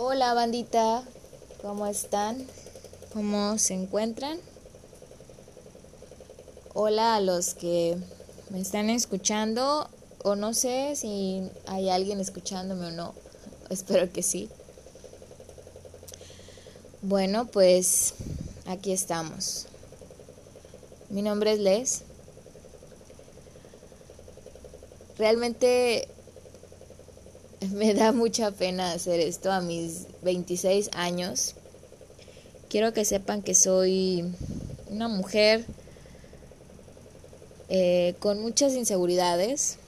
Hola bandita, ¿cómo están? ¿Cómo se encuentran? Hola a los que me están escuchando o no sé si hay alguien escuchándome o no. Espero que sí. Bueno, pues aquí estamos. Mi nombre es Les. Realmente me da mucha pena hacer esto a mis 26 años. Quiero que sepan que soy una mujer eh, con muchas inseguridades.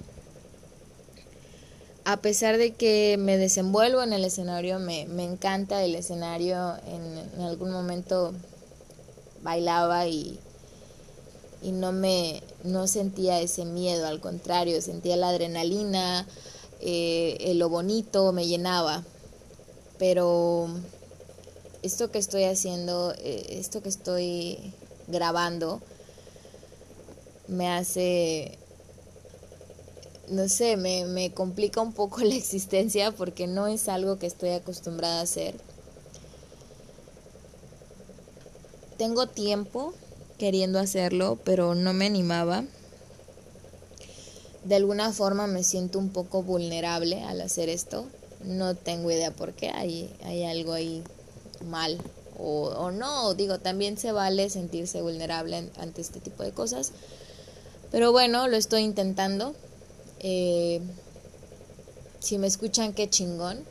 A pesar de que me desenvuelvo en el escenario, me, me encanta el escenario. En, en, algún momento bailaba y, y no me no sentía ese miedo, al contrario, sentía la adrenalina, eh, lo bonito me llenaba. Pero esto que estoy haciendo, eh, esto que estoy grabando, me hace, no sé, me, me complica un poco la existencia porque no es algo que estoy acostumbrada a hacer. Tengo tiempo queriendo hacerlo, pero no me animaba de alguna forma me siento un poco vulnerable al hacer esto. No tengo idea por qué, hay, hay algo ahí mal o, o no, digo, también se vale sentirse vulnerable ante este tipo de cosas. Pero bueno, lo estoy intentando. Eh, si me escuchan, qué chingón.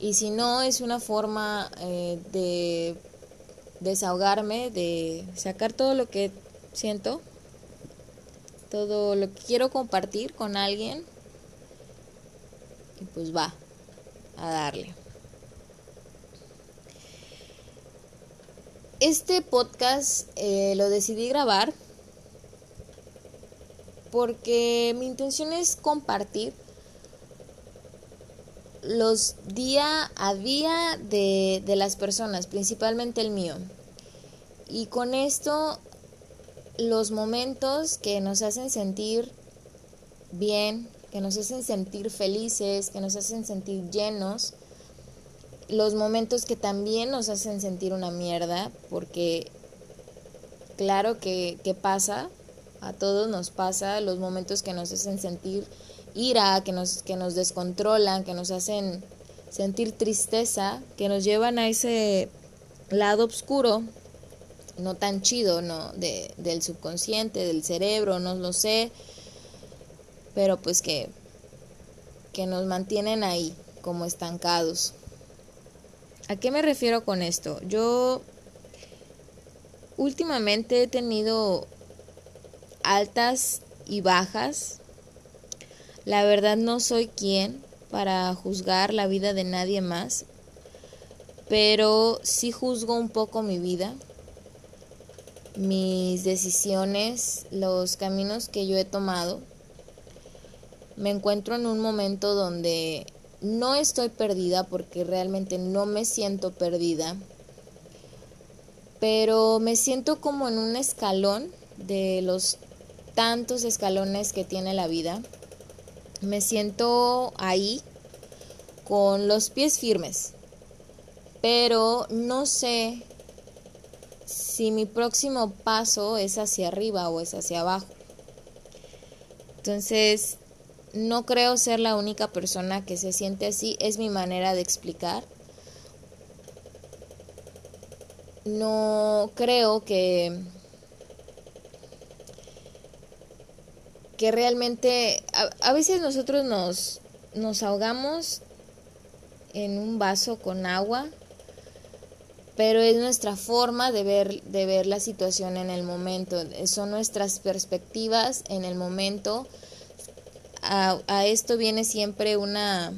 Y si no, es una forma eh, de desahogarme, de sacar todo lo que siento todo lo que quiero compartir con alguien y pues va a darle. Este podcast eh, lo decidí grabar porque mi intención es compartir los día a día de, de las personas, principalmente el mío. Y con esto los momentos que nos hacen sentir bien, que nos hacen sentir felices, que nos hacen sentir llenos, los momentos que también nos hacen sentir una mierda, porque claro que, que pasa, a todos nos pasa, los momentos que nos hacen sentir ira, que nos, que nos descontrolan, que nos hacen sentir tristeza, que nos llevan a ese lado oscuro no tan chido, ¿no? De, del subconsciente, del cerebro, no lo sé, pero pues que, que nos mantienen ahí como estancados. ¿A qué me refiero con esto? Yo últimamente he tenido altas y bajas. La verdad no soy quien para juzgar la vida de nadie más, pero sí juzgo un poco mi vida mis decisiones, los caminos que yo he tomado. Me encuentro en un momento donde no estoy perdida porque realmente no me siento perdida, pero me siento como en un escalón de los tantos escalones que tiene la vida. Me siento ahí con los pies firmes, pero no sé si mi próximo paso es hacia arriba o es hacia abajo. Entonces, no creo ser la única persona que se siente así, es mi manera de explicar. No creo que que realmente a, veces nosotros nos nos ahogamos en un vaso con agua pero es nuestra forma de ver, de ver la situación en el momento, son nuestras perspectivas en el momento. A, a esto viene siempre una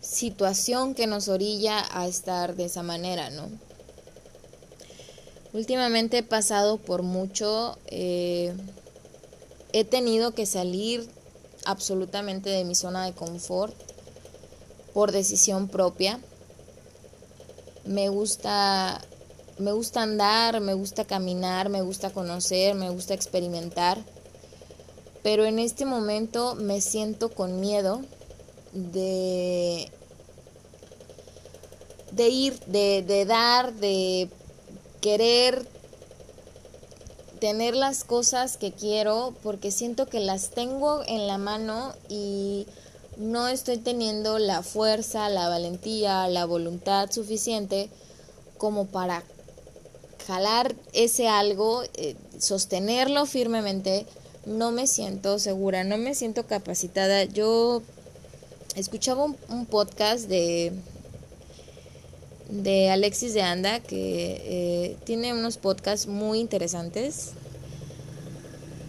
situación que nos orilla a estar de esa manera, ¿no? Últimamente he pasado por mucho, eh, he tenido que salir absolutamente de mi zona de confort por decisión propia me gusta me gusta andar, me gusta caminar, me gusta conocer, me gusta experimentar. Pero en este momento me siento con miedo de de ir, de, de dar, de querer tener las cosas que quiero porque siento que las tengo en la mano y no estoy teniendo la fuerza, la valentía, la voluntad suficiente como para jalar ese algo, eh, sostenerlo firmemente, no me siento segura, no me siento capacitada. Yo escuchaba un, podcast de de Alexis de Anda que eh, tiene unos podcasts muy interesantes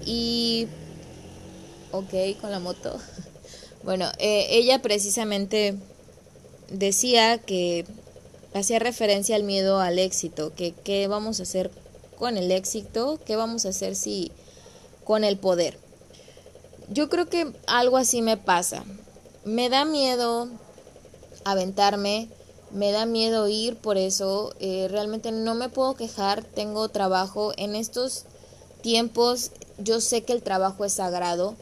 y ok con la moto bueno eh, ella precisamente decía que hacía referencia al miedo al éxito, que qué vamos a hacer con el éxito, qué vamos a hacer si con el poder. Yo creo que algo así me pasa. Me da miedo aventarme, me da miedo ir, por eso eh, realmente no me puedo quejar, tengo trabajo en estos tiempos, yo sé que el trabajo es sagrado,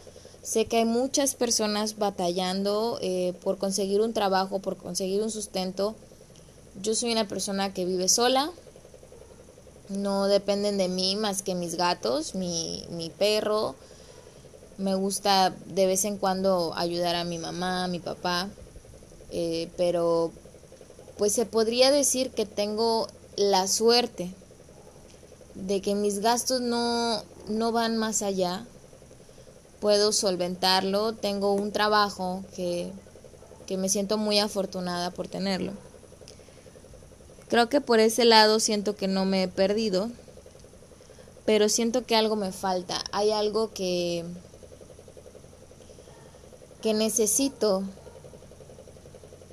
sé que hay muchas personas batallando eh, por conseguir un trabajo, por conseguir un sustento, yo soy una persona que vive sola, no dependen de mí más que mis gatos, mi, mi perro. Me gusta de vez en cuando ayudar a mi mamá, a mi papá, eh, pero pues se podría decir que tengo la suerte de que mis gastos no, no van más allá. Puedo solventarlo, tengo un trabajo que, que me siento muy afortunada por tenerlo. Creo que por ese lado siento que no me he perdido, pero siento que algo me falta. Hay algo que que necesito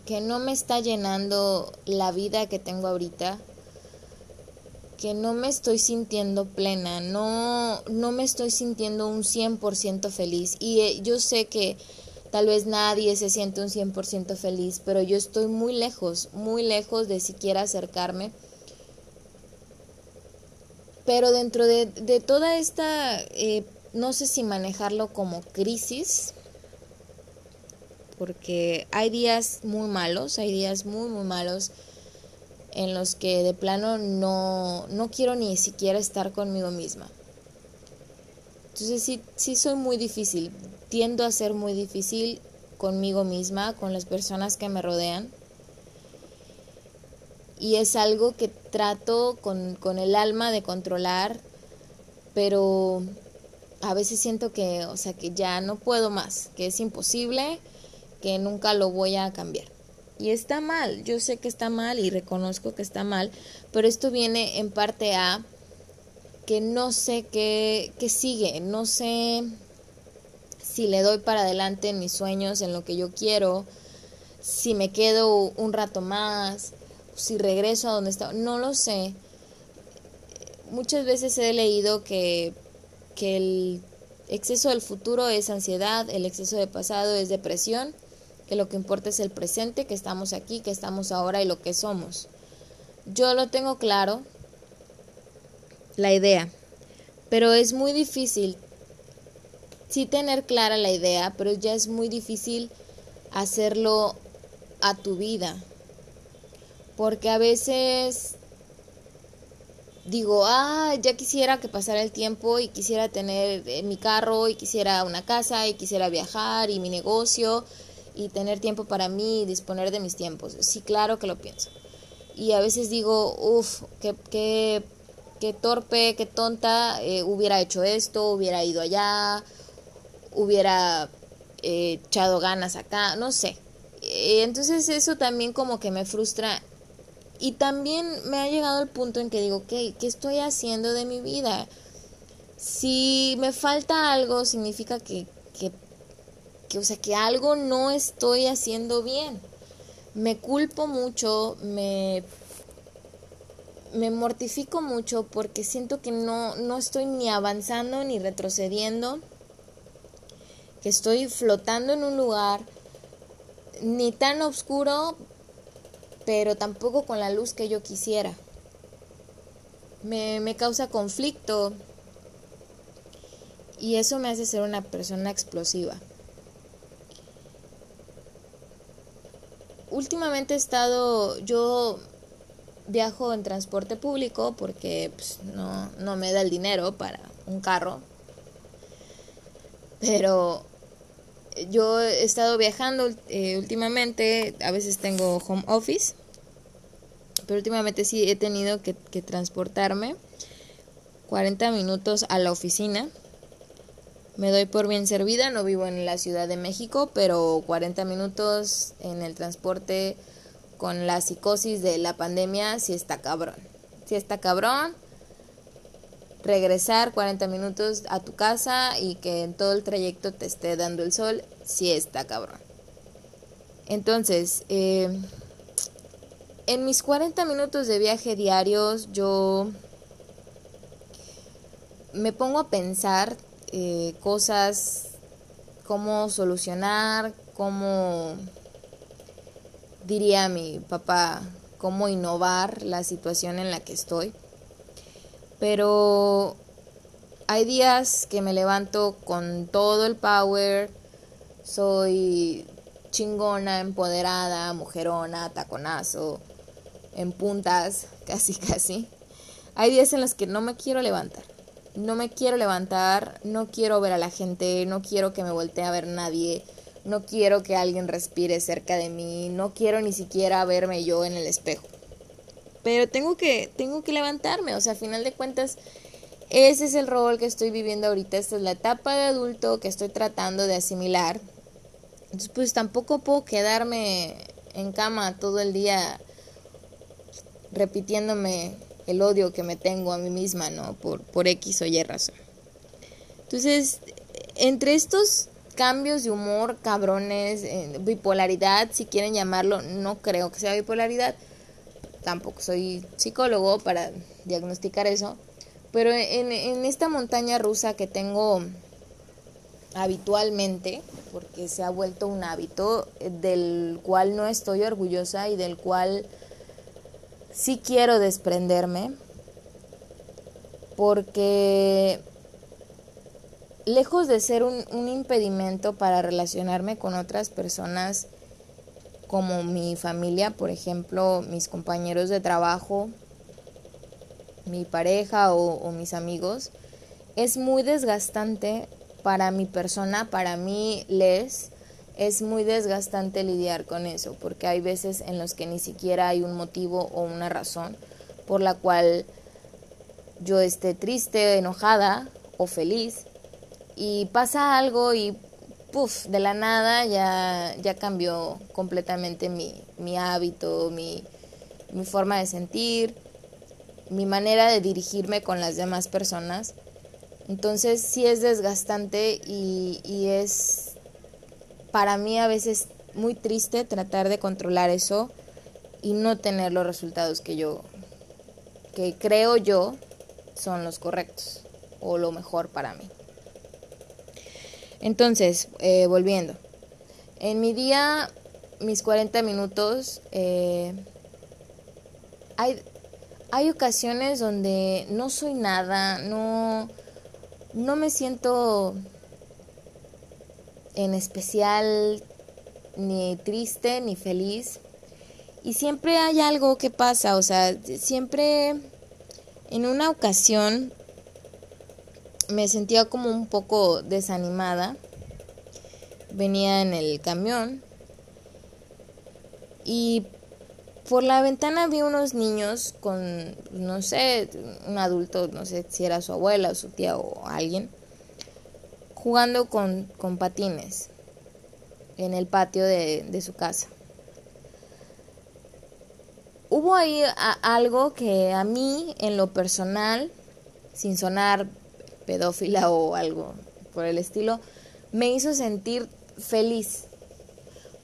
que no me está llenando la vida que tengo ahorita, que no me estoy sintiendo plena, no no me estoy sintiendo un 100% feliz y eh, yo sé que Tal vez nadie se siente un 100% feliz, pero yo estoy muy lejos, muy lejos de siquiera acercarme. Pero dentro de, toda esta, eh, no sé si manejarlo como crisis, porque hay días muy malos, hay días muy, muy malos en los que de plano no, no quiero ni siquiera estar conmigo misma. Entonces sí, sí soy muy difícil tiendo a ser muy difícil conmigo misma, con las personas que me rodean. Y es algo que trato con, con el alma de controlar, pero a veces siento que, o sea, que ya no puedo más, que es imposible, que nunca lo voy a cambiar. Y está mal, yo sé que está mal y reconozco que está mal, pero esto viene en parte a que no sé qué, qué sigue, no sé si le doy para adelante en mis sueños, en lo que yo quiero, si me quedo un rato más, si regreso a donde estaba, no lo sé. Muchas veces he leído que, que el exceso del futuro es ansiedad, el exceso de pasado es depresión, que lo que importa es el presente, que estamos aquí, que estamos ahora y lo que somos. Yo lo tengo claro, la idea, pero es muy difícil sí tener clara la idea, pero ya es muy difícil hacerlo a tu vida. Porque a veces digo, ah, ya quisiera que pasara el tiempo y quisiera tener eh, mi carro y quisiera una casa y quisiera viajar y mi negocio y tener tiempo para mí y disponer de mis tiempos. Sí, claro que lo pienso. Y a veces digo, uff, qué, qué, qué, torpe, qué tonta, eh, hubiera hecho esto, hubiera ido allá, hubiera eh, echado ganas acá, no sé. Eh, entonces eso también como que me frustra y también me ha llegado el punto en que digo, ¿qué, ¿qué estoy haciendo de mi vida? Si me falta algo, significa que, que, o sea, que algo no estoy haciendo bien. Me culpo mucho, me, me mortifico mucho porque siento que no, no estoy ni avanzando ni retrocediendo que estoy flotando en un lugar ni tan oscuro, pero tampoco con la luz que yo quisiera. Me, me causa conflicto y eso me hace ser una persona explosiva. Últimamente he estado, yo viajo en transporte público porque pues, no, no me da el dinero para un carro. Pero yo he estado viajando eh, últimamente, a veces tengo home office, pero últimamente sí he tenido que, que transportarme 40 minutos a la oficina. Me doy por bien servida, no vivo en la Ciudad de México, pero 40 minutos en el transporte con la psicosis de la pandemia sí está cabrón. Sí está cabrón. Regresar 40 minutos a tu casa y que en todo el trayecto te esté dando el sol, sí está cabrón. Entonces, eh, en mis 40 minutos de viaje diarios, yo me pongo a pensar eh, cosas, cómo solucionar, cómo diría mi papá, cómo innovar la situación en la que estoy. Pero hay días que me levanto con todo el power, soy chingona, empoderada, mujerona, taconazo, en puntas, casi casi. Hay días en los que no me quiero levantar. No me quiero levantar, no quiero ver a la gente, no quiero que me voltee a ver nadie, no quiero que alguien respire cerca de mí, no quiero ni siquiera verme yo en el espejo. Pero tengo que, tengo que levantarme, o sea, a final de cuentas, ese es el rol que estoy viviendo ahorita, esta es la etapa de adulto que estoy tratando de asimilar. Entonces, pues tampoco puedo quedarme en cama todo el día repitiéndome el odio que me tengo a mí misma, ¿no? Por, por X o Y razón. Entonces, entre estos cambios de humor cabrones, eh, bipolaridad, si quieren llamarlo, no creo que sea bipolaridad, tampoco soy psicólogo para diagnosticar eso, pero en, en esta montaña rusa que tengo habitualmente, porque se ha vuelto un hábito del cual no estoy orgullosa y del cual sí quiero desprenderme, porque lejos de ser un, impedimento para relacionarme con otras personas como mi familia, por ejemplo, mis compañeros de trabajo, mi pareja o mis amigos, es muy desgastante para mi persona, para mí les, es muy desgastante lidiar con eso, porque hay veces en los que ni siquiera hay un motivo o una razón por la cual yo esté triste, enojada o feliz y pasa algo y puff, de la nada ya, ya cambió completamente mi, mi hábito, mi, mi forma de sentir, mi manera de dirigirme con las demás personas. Entonces sí es desgastante y, y es para mí a veces muy triste tratar de controlar eso y no tener los resultados que yo, que creo yo son los correctos o lo mejor para mí. Entonces, eh, volviendo. En mi día, mis 40 minutos, eh, hay, hay ocasiones donde no soy nada, no, no me siento en especial ni triste ni feliz. Y siempre hay algo que pasa, o sea, siempre en una ocasión me sentía como un poco desanimada. Venía en el camión y por la ventana vi unos niños con, no sé, un adulto, no sé si era su abuela o su tía o alguien, jugando con, con patines en el patio de, de su casa. Hubo ahí algo que a mí, en lo personal, sin sonar pedófila o algo por el estilo, me hizo sentir feliz.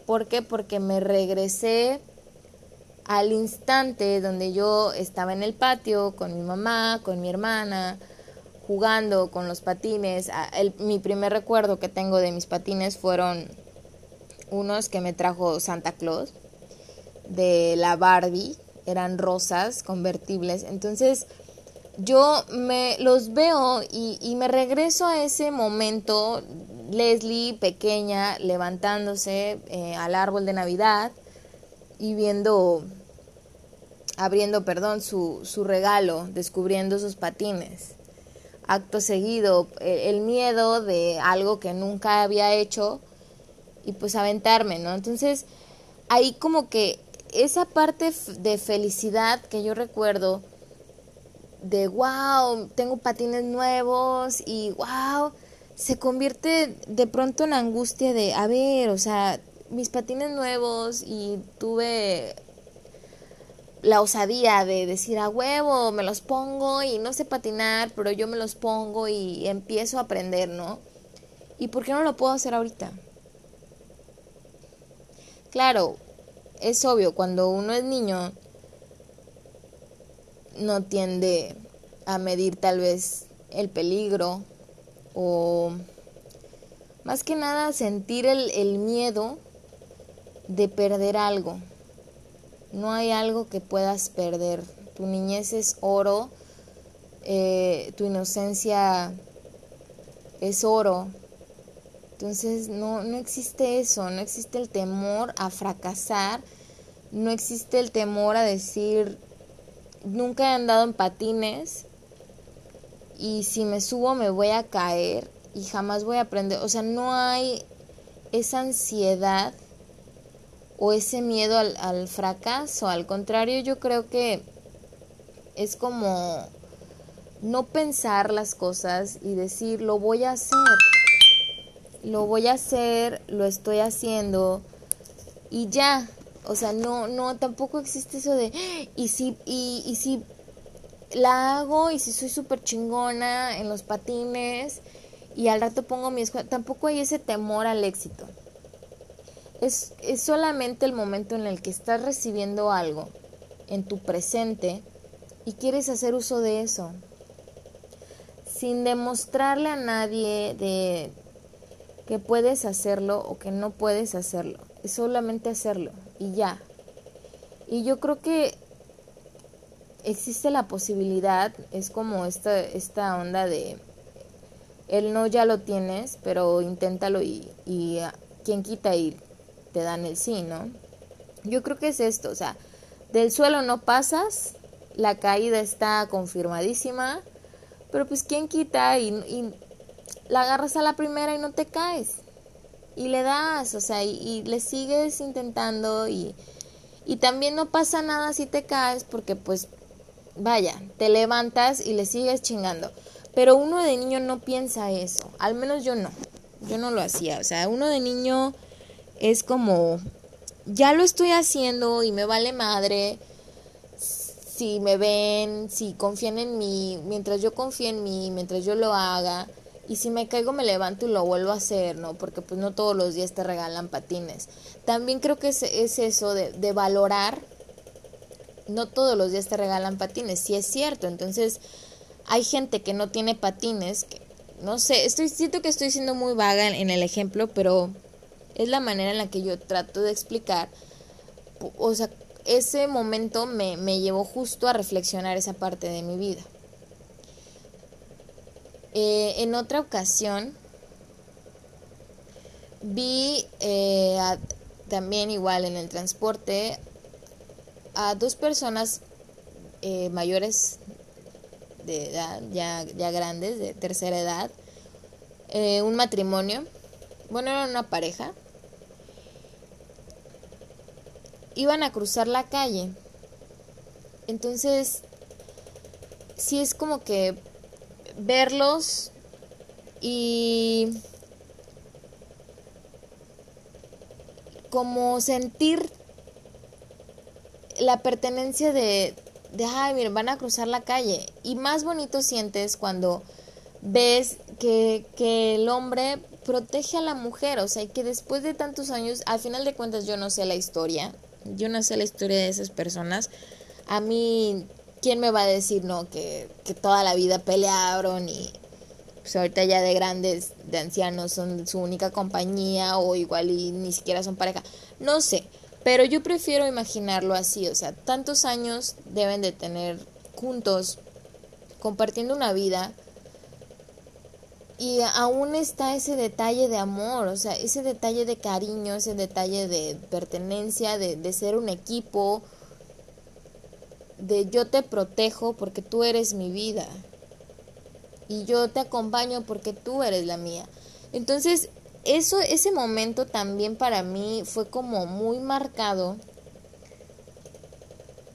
¿Por qué? Porque me regresé al instante donde yo estaba en el patio con mi mamá, con mi hermana, jugando con los patines. mi primer recuerdo que tengo de mis patines fueron unos que me trajo Santa Claus de la Barbie, eran rosas convertibles. Entonces, yo me los veo y, me regreso a ese momento, Leslie pequeña levantándose eh, al árbol de Navidad y viendo, abriendo, perdón, su, su regalo, descubriendo sus patines. Acto seguido, el, miedo de algo que nunca había hecho y pues aventarme, ¿no? Entonces, ahí como que esa parte de felicidad que yo recuerdo, de wow, tengo patines nuevos y wow, se convierte de pronto en angustia de, a ver, o sea, mis patines nuevos y tuve la osadía de decir a huevo, me los pongo y no sé patinar, pero yo me los pongo y empiezo a aprender, ¿no? ¿Y por qué no lo puedo hacer ahorita? Claro, es obvio, cuando uno es niño no tiende a medir tal vez el peligro o más que nada sentir el, el miedo de perder algo. No hay algo que puedas perder. Tu niñez es oro, eh, tu inocencia es oro. Entonces no, no existe eso, no existe el temor a fracasar, no existe el temor a decir, nunca he andado en patines y si me subo me voy a caer y jamás voy a aprender. O sea, no hay esa ansiedad o ese miedo al, fracaso. Al contrario, yo creo que es como no pensar las cosas y decir, lo voy a hacer. Lo voy a hacer, lo estoy haciendo y ya. O sea, no, no, tampoco existe eso de, y si, y, y si la hago y si soy súper chingona en los patines y al rato pongo mi escuela, tampoco hay ese temor al éxito. Es, es solamente el momento en el que estás recibiendo algo en tu presente y quieres hacer uso de eso. Sin demostrarle a nadie de que puedes hacerlo o que no puedes hacerlo. Es solamente hacerlo y ya. Y yo creo que existe la posibilidad, es como esta, esta onda de el no ya lo tienes, pero inténtalo y, y quien quita ir te dan el sí, ¿no? Yo creo que es esto, o sea, del suelo no pasas, la caída está confirmadísima, pero pues quién quita y, la agarras a la primera y no te caes. Y le das, o sea, y, le sigues intentando y, y también no pasa nada si te caes porque pues vaya, te levantas y le sigues chingando. Pero uno de niño no piensa eso, al menos yo no, yo no lo hacía, o sea, uno de niño es como, ya lo estoy haciendo y me vale madre si me ven, si confían en mí, mientras yo confío en mí, mientras yo lo haga. Y si me caigo me levanto y lo vuelvo a hacer, ¿no? Porque pues no todos los días te regalan patines. También creo que es, es eso de, de valorar. No todos los días te regalan patines, sí es cierto. Entonces hay gente que no tiene patines, que no sé, estoy siento que estoy siendo muy vaga en el ejemplo, pero es la manera en la que yo trato de explicar. O sea, ese momento me, me llevó justo a reflexionar esa parte de mi vida. Eh, en otra ocasión vi eh, también igual en el transporte a dos personas eh, mayores de edad, ya, ya grandes, de tercera edad, un matrimonio, bueno, era una pareja, iban a cruzar la calle. Entonces, sí es como que verlos y como sentir la pertenencia de, de, ay, miren, van a cruzar la calle. Y más bonito sientes cuando ves que, que el hombre protege a la mujer, o sea, que después de tantos años, al final de cuentas yo no sé la historia, yo no sé la historia de esas personas. A mí, ¿quién me va a decir, no, que, que toda la vida pelearon y pues ahorita ya de grandes, de ancianos, son su única compañía o igual y ni siquiera son pareja? No sé, pero yo prefiero imaginarlo así, o sea, tantos años deben de tener juntos, compartiendo una vida y aún está ese detalle de amor, o sea, ese detalle de cariño, ese detalle de pertenencia, de, de ser un equipo, de yo te protejo porque tú eres mi vida y yo te acompaño porque tú eres la mía. Entonces, eso, ese momento también para mí fue como muy marcado,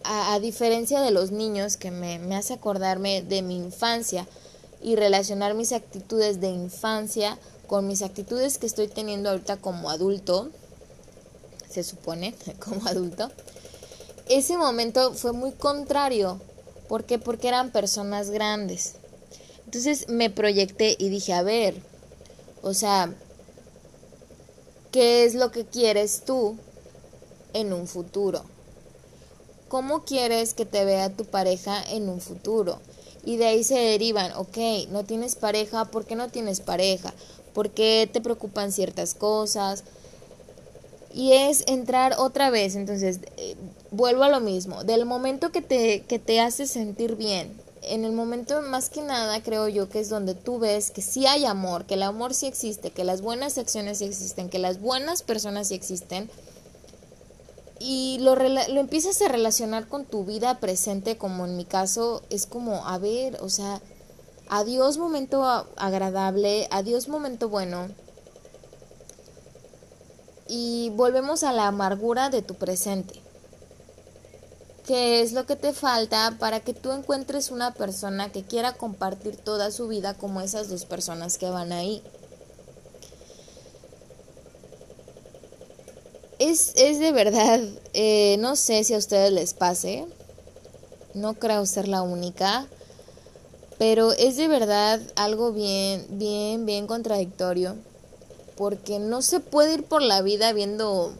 a, a diferencia de los niños, que me, me hace acordarme de mi infancia y relacionar mis actitudes de infancia con mis actitudes que estoy teniendo ahorita como adulto, se supone, como adulto. Ese momento fue muy contrario. ¿Por qué? Porque eran personas grandes. Entonces me proyecté y dije, a ver, o sea, ¿qué es lo que quieres tú en un futuro? ¿Cómo quieres que te vea tu pareja en un futuro? Y de ahí se derivan, ok, no tienes pareja, ¿por qué no tienes pareja? ¿Por qué te preocupan ciertas cosas? Y es entrar otra vez, entonces eh, vuelvo a lo mismo, del momento que te, que te hace sentir bien, en el momento más que nada creo yo que es donde tú ves que sí hay amor, que el amor sí existe, que las buenas acciones sí existen, que las buenas personas sí existen, y lo, lo empiezas a relacionar con tu vida presente, como en mi caso, es como, a ver, o sea, adiós momento agradable, adiós momento bueno. Y volvemos a la amargura de tu presente. ¿Qué es lo que te falta para que tú encuentres una persona que quiera compartir toda su vida como esas dos personas que van ahí? Es, es de verdad, eh, no sé si a ustedes les pase, no creo ser la única, pero es de verdad algo bien, bien, bien contradictorio, porque no se puede ir por la vida viendo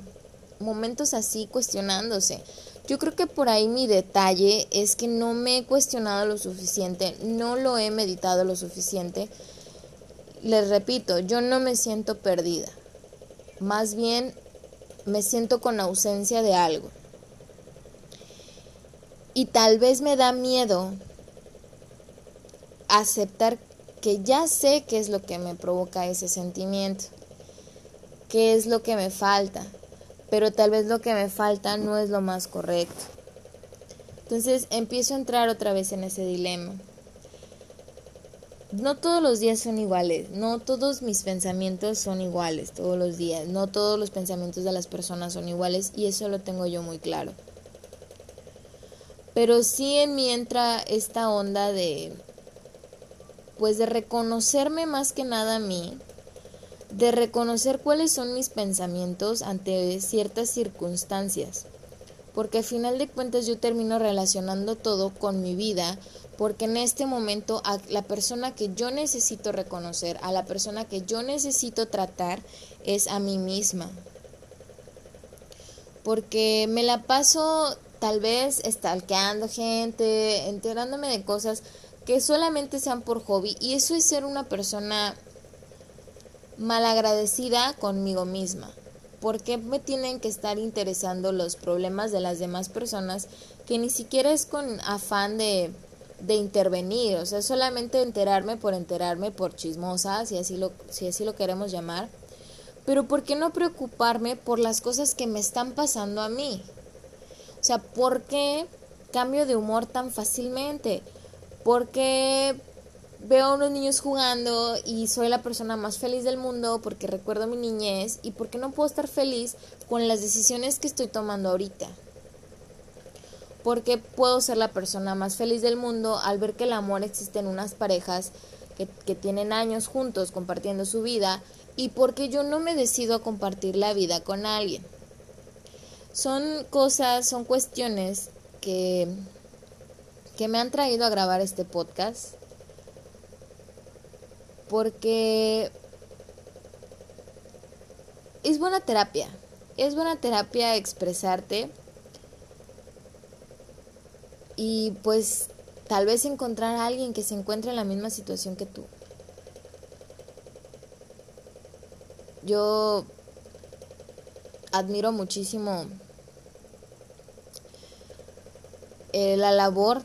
momentos así cuestionándose. Yo creo que por ahí mi detalle es que no me he cuestionado lo suficiente, no lo he meditado lo suficiente. Les repito, yo no me siento perdida. Más bien me siento con ausencia de algo. Y tal vez me da miedo aceptar que ya sé qué es lo que me provoca ese sentimiento, qué es lo que me falta, pero tal vez lo que me falta no es lo más correcto. Entonces empiezo a entrar otra vez en ese dilema no todos los días son iguales, no todos mis pensamientos son iguales todos los días, no todos los pensamientos de las personas son iguales y eso lo tengo yo muy claro. Pero sí en mí entra esta onda de pues de reconocerme más que nada a mí, de reconocer cuáles son mis pensamientos ante ciertas circunstancias, porque al final de cuentas yo termino relacionando todo con mi vida porque en este momento a la persona que yo necesito reconocer, a la persona que yo necesito tratar es a mí misma. Porque me la paso tal vez estalqueando gente, enterándome de cosas que solamente sean por hobby y eso es ser una persona malagradecida conmigo misma. ¿Por qué me tienen que estar interesando los problemas de las demás personas que ni siquiera es con afán de de intervenir, o sea, solamente enterarme por enterarme, por chismosa, si así lo, si así lo queremos llamar, pero ¿por qué no preocuparme por las cosas que me están pasando a mí? O sea, ¿por qué cambio de humor tan fácilmente? ¿Por qué veo a unos niños jugando y soy la persona más feliz del mundo porque recuerdo mi niñez y por qué no puedo estar feliz con las decisiones que estoy tomando ahorita? porque puedo ser la persona más feliz del mundo al ver que el amor existe en unas parejas que, que, tienen años juntos compartiendo su vida y porque yo no me decido a compartir la vida con alguien. Son cosas, son cuestiones que, que me han traído a grabar este podcast porque es buena terapia, es buena terapia expresarte y pues tal vez encontrar a alguien que se encuentre en la misma situación que tú. Yo admiro muchísimo eh, la labor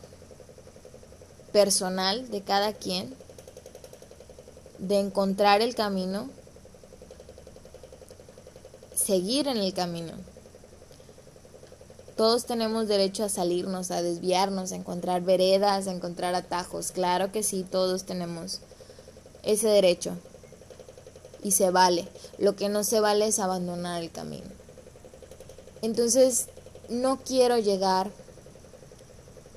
personal de cada quien de encontrar el camino, seguir en el camino. Todos tenemos derecho a salirnos, a desviarnos, a encontrar veredas, a encontrar atajos. Claro que sí, todos tenemos ese derecho. Y se vale. Lo que no se vale es abandonar el camino. Entonces, no quiero llegar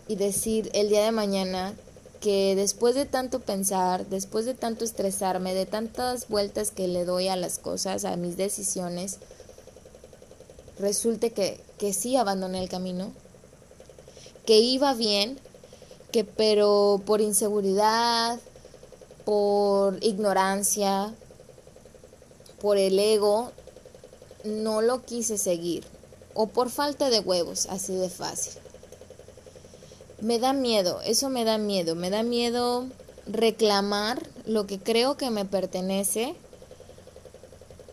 y decir el día de mañana que después de tanto pensar, después de tanto estresarme, de tantas vueltas que le doy a las cosas, a mis decisiones, resulte que, que sí abandoné el camino, que iba bien, que pero por inseguridad, por ignorancia, por el ego, no lo quise seguir, o por falta de huevos, así de fácil. Me da miedo, eso me da miedo, me da miedo reclamar lo que creo que me pertenece,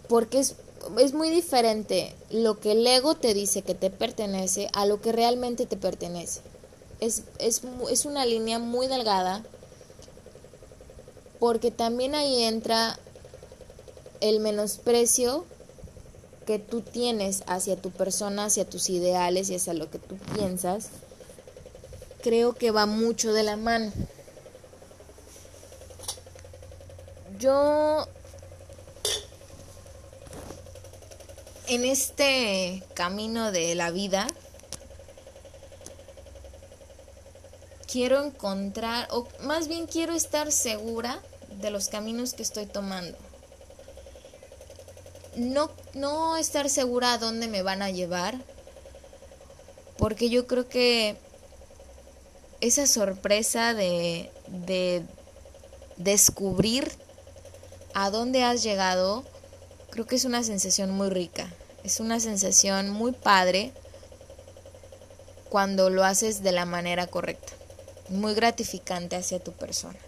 porque es es muy diferente lo que el ego te dice que te pertenece a lo que realmente te pertenece. Es, es, es una línea muy delgada porque también ahí entra el menosprecio que tú tienes hacia tu persona, hacia tus ideales y hacia lo que tú piensas, creo que va mucho de la mano. Yo en este camino de la vida quiero encontrar, o más bien quiero estar segura de los caminos que estoy tomando. No, no estar segura a dónde me van a llevar, porque yo creo que esa sorpresa de, de descubrir a dónde has llegado, creo que es una sensación muy rica. Es una sensación muy padre cuando lo haces de la manera correcta. Muy gratificante hacia tu persona.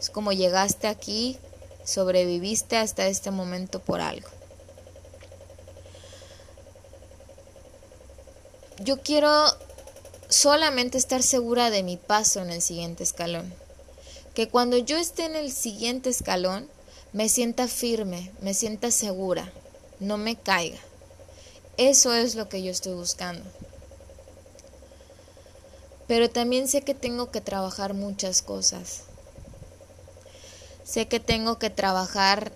Es como llegaste aquí, sobreviviste hasta este momento por algo. Yo quiero solamente estar segura de mi paso en el siguiente escalón. Que cuando yo esté en el siguiente escalón, me sienta firme, me sienta segura, no me caiga. Eso es lo que yo estoy buscando. Pero también sé que tengo que trabajar muchas cosas. Sé que tengo que trabajar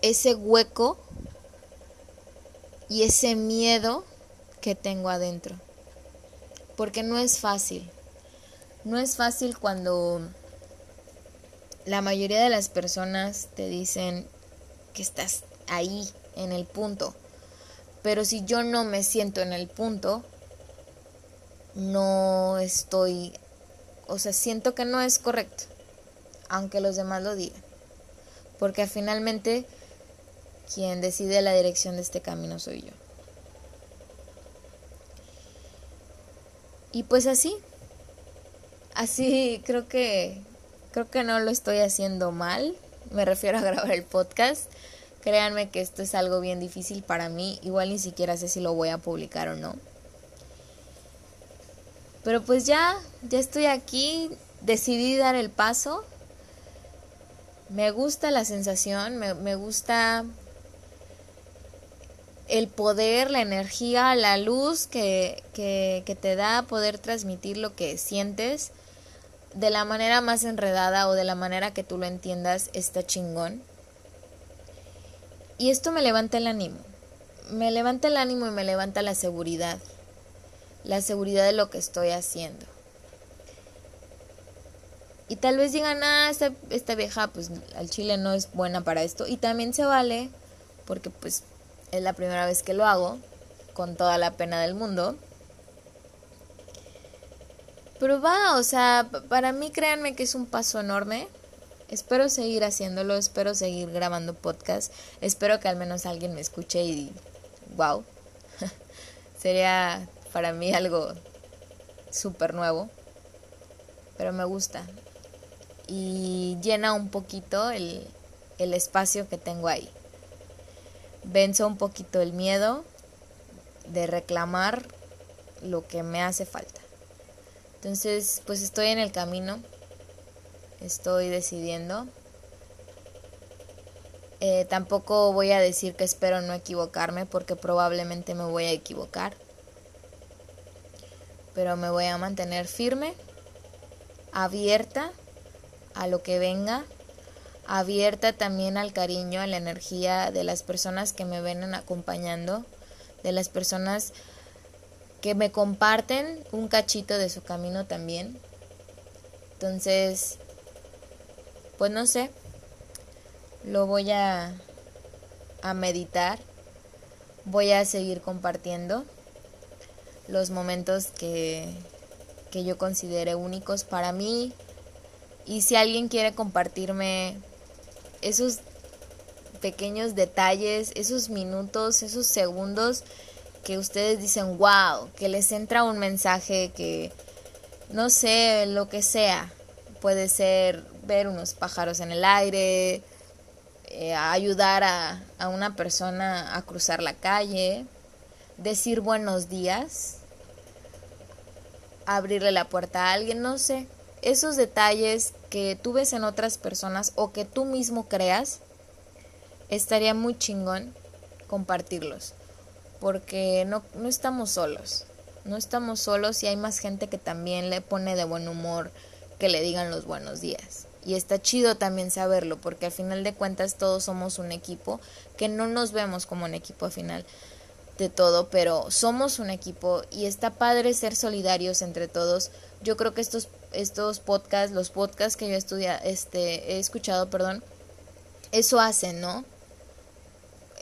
ese hueco y ese miedo que tengo adentro. Porque no es fácil. No es fácil cuando la mayoría de las personas te dicen que estás ahí, en el punto. Pero si yo no me siento en el punto, no estoy, o sea, siento que no es correcto, aunque los demás lo digan. Porque finalmente quien decide la dirección de este camino soy yo. Y pues así, así creo que Creo que no lo estoy haciendo mal. Me refiero a grabar el podcast. Créanme que esto es algo bien difícil para mí. Igual ni siquiera sé si lo voy a publicar o no. Pero pues ya, ya estoy aquí. Decidí dar el paso. Me gusta la sensación, me, me gusta el poder, la energía, la luz que, que, te da poder transmitir lo que sientes de la manera más enredada o de la manera que tú lo entiendas está chingón. Y esto me levanta el ánimo. Me levanta el ánimo y me levanta la seguridad. La seguridad de lo que estoy haciendo. Y tal vez digan, ah, esta, esta vieja, pues al chile no es buena para esto. Y también se vale, porque pues es la primera vez que lo hago, con toda la pena del mundo. Pero va, o sea, para mí créanme que es un paso enorme. Espero seguir haciéndolo, espero seguir grabando podcast. Espero que al menos alguien me escuche y wow. Sería para mí algo súper nuevo. Pero me gusta. Y llena un poquito el, el espacio que tengo ahí. Venzo un poquito el miedo de reclamar lo que me hace falta. Entonces, pues estoy en el camino. estoy decidiendo. Eh, tampoco voy a decir que espero no equivocarme porque probablemente me voy a equivocar. Pero me voy a mantener firme, abierta a lo que venga, abierta también al cariño, a la energía de las personas que me ven acompañando, de las personas que me comparten un cachito de su camino también. Entonces, pues no sé, lo voy a, a meditar, voy a seguir compartiendo los momentos que, que yo considere únicos para mí y si alguien quiere compartirme esos pequeños detalles, esos minutos, esos segundos que ustedes dicen, wow, que les entra un mensaje que, no sé, lo que sea, puede ser ver unos pájaros en el aire, eh, ayudar a, a una persona a cruzar la calle, decir buenos días, abrirle la puerta a alguien, no sé, esos detalles que tú ves en otras personas o que tú mismo creas, estaría muy chingón compartirlos, porque no, no estamos solos, no estamos solos y hay más gente que también le pone de buen humor que le digan los buenos días. Y está chido también saberlo, porque al final de cuentas todos somos un equipo, que no nos vemos como un equipo al final de todo, pero somos un equipo y está padre ser solidarios entre todos. Yo creo que estos, estos podcasts, los podcasts que yo estudia, este, he escuchado, perdón, eso hacen, ¿no?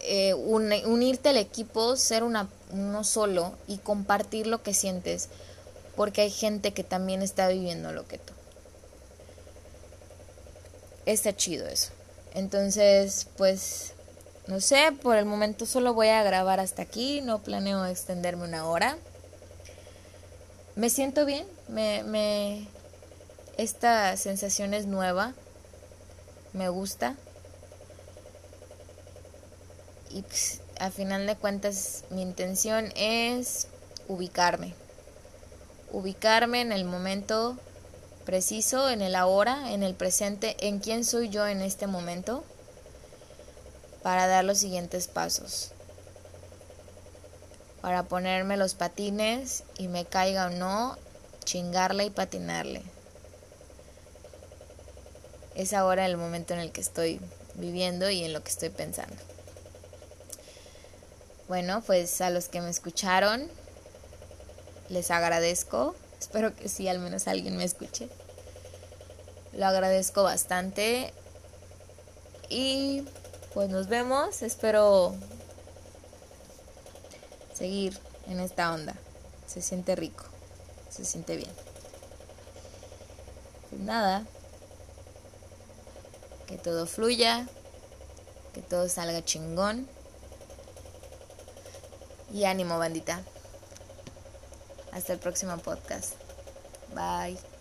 Eh, unirte al equipo, ser una, uno solo y compartir lo que sientes, porque hay gente que también está viviendo lo que tú está chido eso. Entonces, pues, no sé, por el momento solo voy a grabar hasta aquí, no planeo extenderme una hora. Me siento bien, me, me, esta sensación es nueva, me gusta. Y pues, a final de cuentas mi intención es ubicarme. Ubicarme en el momento preciso, en el ahora, en el presente, en quién soy yo en este momento, para dar los siguientes pasos. Para ponerme los patines y me caiga o no, chingarle y patinarle. Es ahora el momento en el que estoy viviendo y en lo que estoy pensando. Bueno, pues a los que me escucharon, les agradezco Espero que sí, al menos alguien me escuche. Lo agradezco bastante. Y pues nos vemos. Espero seguir en esta onda. Se siente rico. Se siente bien. Pues nada. Que todo fluya. Que todo salga chingón. Y ánimo, bandita. Hasta el próximo podcast. Bye.